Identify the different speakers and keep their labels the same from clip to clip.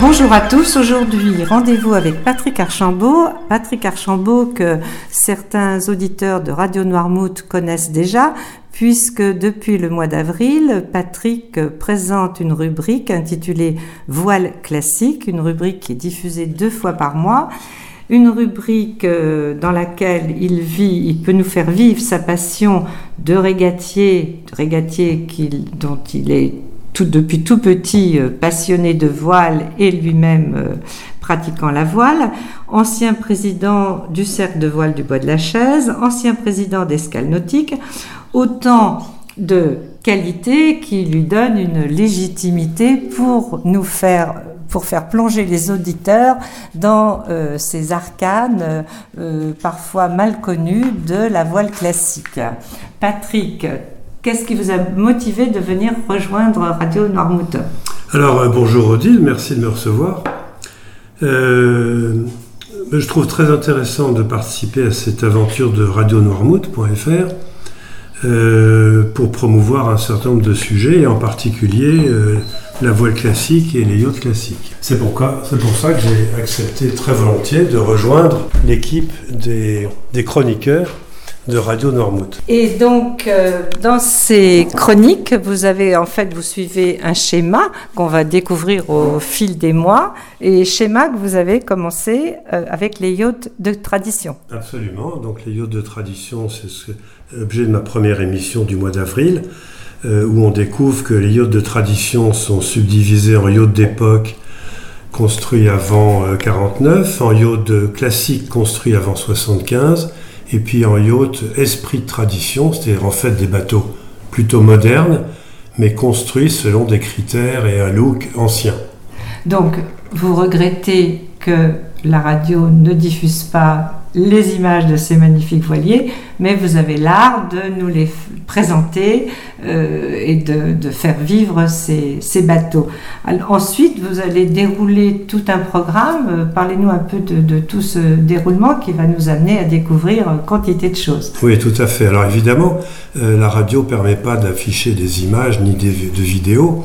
Speaker 1: Bonjour à tous. Aujourd'hui, rendez-vous avec Patrick Archambault. Patrick Archambault que certains auditeurs de Radio Noirmouth connaissent déjà puisque depuis le mois d'avril, Patrick présente une rubrique intitulée Voile classique, une rubrique qui est diffusée deux fois par mois une rubrique euh, dans laquelle il vit, il peut nous faire vivre sa passion de régatier, régatier dont il est tout, depuis tout petit euh, passionné de voile et lui-même euh, pratiquant la voile, ancien président du cercle de voile du Bois de la Chaise, ancien président d'Escale Nautique, autant de qualités qui lui donnent une légitimité pour nous faire pour faire plonger les auditeurs dans euh, ces arcanes parfois mal connues de la voile classique. Patrick, qu'est-ce qui vous a motivé de venir rejoindre Radio Noirmouth
Speaker 2: Alors euh, bonjour Odile, merci de me recevoir. je trouve très intéressant de participer à cette aventure de Radio Noirmouth.fr pour promouvoir un certain nombre de sujets et en particulier la voile classique et les yachts classiques. C'est pourquoi, c'est pour ça que j'ai accepté très volontiers de rejoindre l'équipe des, chroniqueurs de Radio Noirmouth.
Speaker 1: Et donc, euh, dans ces chroniques, vous avez en fait, vous suivez un schéma qu'on va découvrir au fil des mois, et schéma que vous avez commencé euh, avec les yachts de tradition.
Speaker 2: Absolument. Donc, les yachts de tradition, c'est l'objet de ma première émission du mois d'avril. Euh, où on découvre que les yachts de tradition sont subdivisés en yachts d'époque construits avant 49, euh, en yachts classiques construits avant 75, et puis en yachts esprit de tradition, c'est-à-dire en fait des bateaux plutôt modernes, mais construits selon des critères et un look ancien.
Speaker 1: Donc, vous regrettez que la radio ne diffuse pas les images de ces magnifiques voiliers, mais vous avez l'art de nous les présenter euh, et de, faire vivre ces, bateaux. ensuite, vous allez dérouler tout un programme. Parlez-nous un peu de, tout ce déroulement qui va nous amener à découvrir quantité de choses.
Speaker 2: Oui, tout à fait. Alors évidemment, euh, la radio ne permet pas d'afficher des images ni des, de vidéos,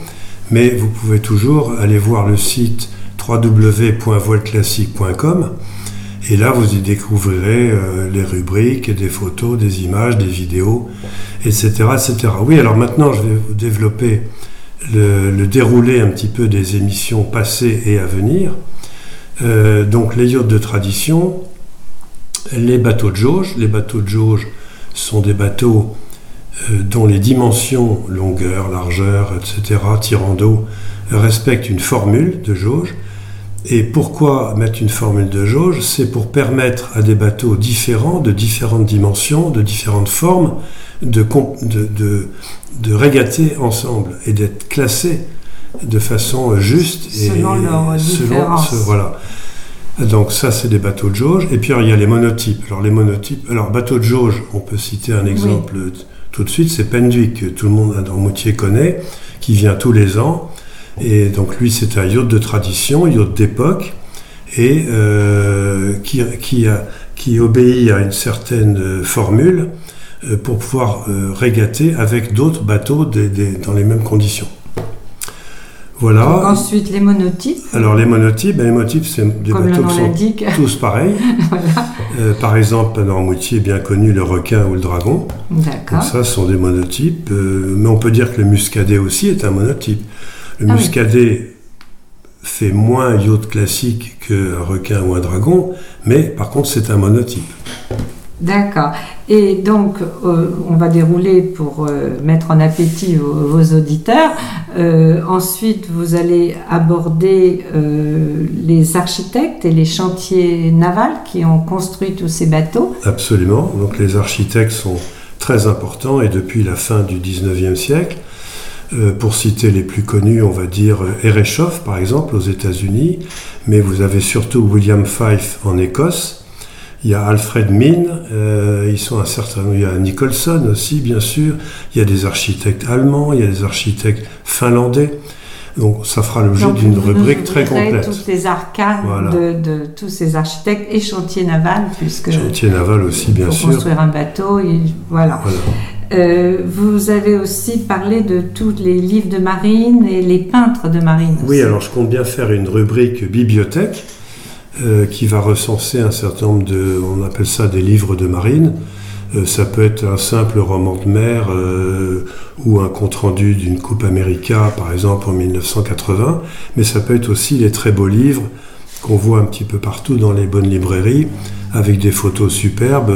Speaker 2: mais vous pouvez toujours aller voir le site www.voileclassique.com et là, vous y découvrirez euh, les rubriques, des photos, des images, des vidéos, etc., etc. Oui, alors maintenant, je vais vous développer le, déroulé un petit peu des émissions passées et à venir. Euh, donc, les yachts de tradition, les bateaux de jauge. Les bateaux de jauge sont des bateaux euh, dont les dimensions, longueur, largeur, etc., tirant d'eau, respectent une formule de jauge. Et pourquoi mettre une formule de jauge? C'est pour permettre à des bateaux différents, de différentes dimensions, de différentes formes, de, de, de, régater ensemble et d'être classés de façon juste
Speaker 1: et selon leur selon
Speaker 2: voilà. Donc ça c'est des bateaux de jauge et puis il y a les monotypes. Alors les monotypes, alors bateau de jauge, on peut citer un exemple tout de suite, c'est Penduic que tout le monde dans Moutier connaît, qui vient tous les ans et donc lui, c'est un yacht de tradition, yacht d'époque, et euh, qui, qui, a, qui, obéit à une certaine formule euh, pour pouvoir euh, régater avec d'autres bateaux dans les mêmes conditions.
Speaker 1: Voilà. ensuite, les monotypes.
Speaker 2: Alors, les monotypes, ben, les monotypes, c'est des bateaux qui sont tous pareils. voilà. par exemple, dans Moutier, bien connu, le requin ou le dragon. D'accord. ça, ce sont des monotypes. mais on peut dire que le muscadet aussi est un monotype. Le ah muscadet fait moins yacht classique qu'un requin ou un dragon, mais par contre c'est un monotype.
Speaker 1: D'accord. Et donc, euh, on va dérouler pour euh, mettre en appétit vos, auditeurs. Euh, ensuite, vous allez aborder les architectes et les chantiers navals qui ont construit tous ces bateaux.
Speaker 2: Absolument. Donc, les architectes sont très importants et depuis la fin du 19e siècle. Euh, pour citer les plus connus, on va dire Ereshoff par exemple aux États-Unis, mais vous avez surtout William Fife en Écosse. Il y a Alfred Minn, euh, ils sont un certain, il y a Nicholson aussi bien sûr. Il y a des architectes allemands, il y a des architectes finlandais. Donc ça fera l'objet d'une rubrique très complète.
Speaker 1: Toutes les arcanes de, tous ces architectes et chantiers navals, puisque
Speaker 2: chantier naval aussi bien
Speaker 1: pour
Speaker 2: sûr.
Speaker 1: Construire un bateau, et, voilà. voilà. Euh, vous avez aussi parlé de tous les livres de marine et les peintres de marine.
Speaker 2: Oui, alors je compte bien faire une rubrique bibliothèque euh, qui va recenser un certain nombre de, on appelle ça des livres de marine. Euh, ça peut être un simple roman de mer ou un compte-rendu d'une Coupe América, par exemple, en 1980, mais ça peut être aussi les très beaux livres qu'on voit un petit peu partout dans les bonnes librairies, avec des photos superbes.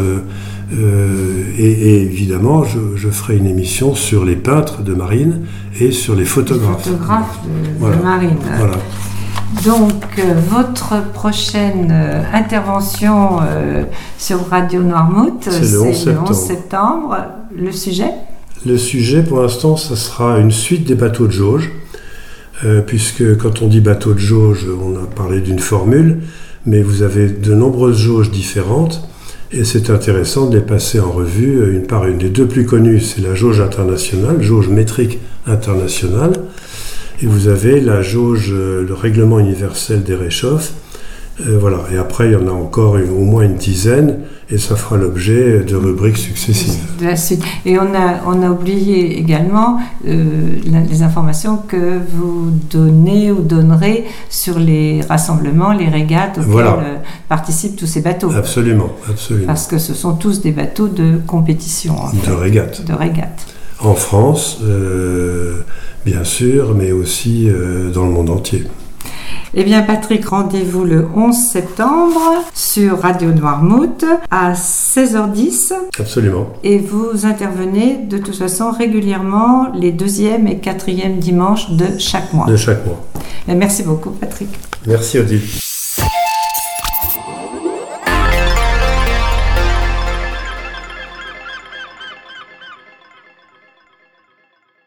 Speaker 2: Euh, et, évidemment, je, ferai une émission sur les peintres de marine et sur les photographes.
Speaker 1: Les photographes de, marine. Voilà. Donc, euh, votre prochaine euh, intervention sur Radio Noirmouth,
Speaker 2: c'est le, 11
Speaker 1: septembre. Le sujet?
Speaker 2: Le sujet, pour l'instant, ça sera une suite des bateaux de jauge, puisque quand on dit bateau de jauge, on a parlé d'une formule, mais vous avez de nombreuses jauges différentes. Et c'est intéressant de les passer en revue euh, une par une. Les deux plus connues, c'est la jauge internationale, jauge métrique internationale, et vous avez la jauge, euh, le règlement universel des réchauffes, euh, voilà. Et après, il y en a encore au moins une dizaine, et ça fera l'objet de rubriques successives.
Speaker 1: Et on a, on a oublié également euh, les informations que vous donnez ou donnerez sur les rassemblements, les régates auxquels euh, participent tous ces bateaux.
Speaker 2: Absolument, absolument.
Speaker 1: Parce que ce sont tous des bateaux de compétition.
Speaker 2: de régates.
Speaker 1: De régates.
Speaker 2: En France, bien sûr, mais aussi dans le monde entier.
Speaker 1: Eh bien, Patrick, rendez-vous le 11 septembre sur Radio Noirmouth à 16h10.
Speaker 2: Absolument.
Speaker 1: Et vous intervenez de toute façon régulièrement les deuxième et quatrième dimanches de chaque mois.
Speaker 2: De chaque mois.
Speaker 1: merci beaucoup, Patrick.
Speaker 2: Merci, Odile.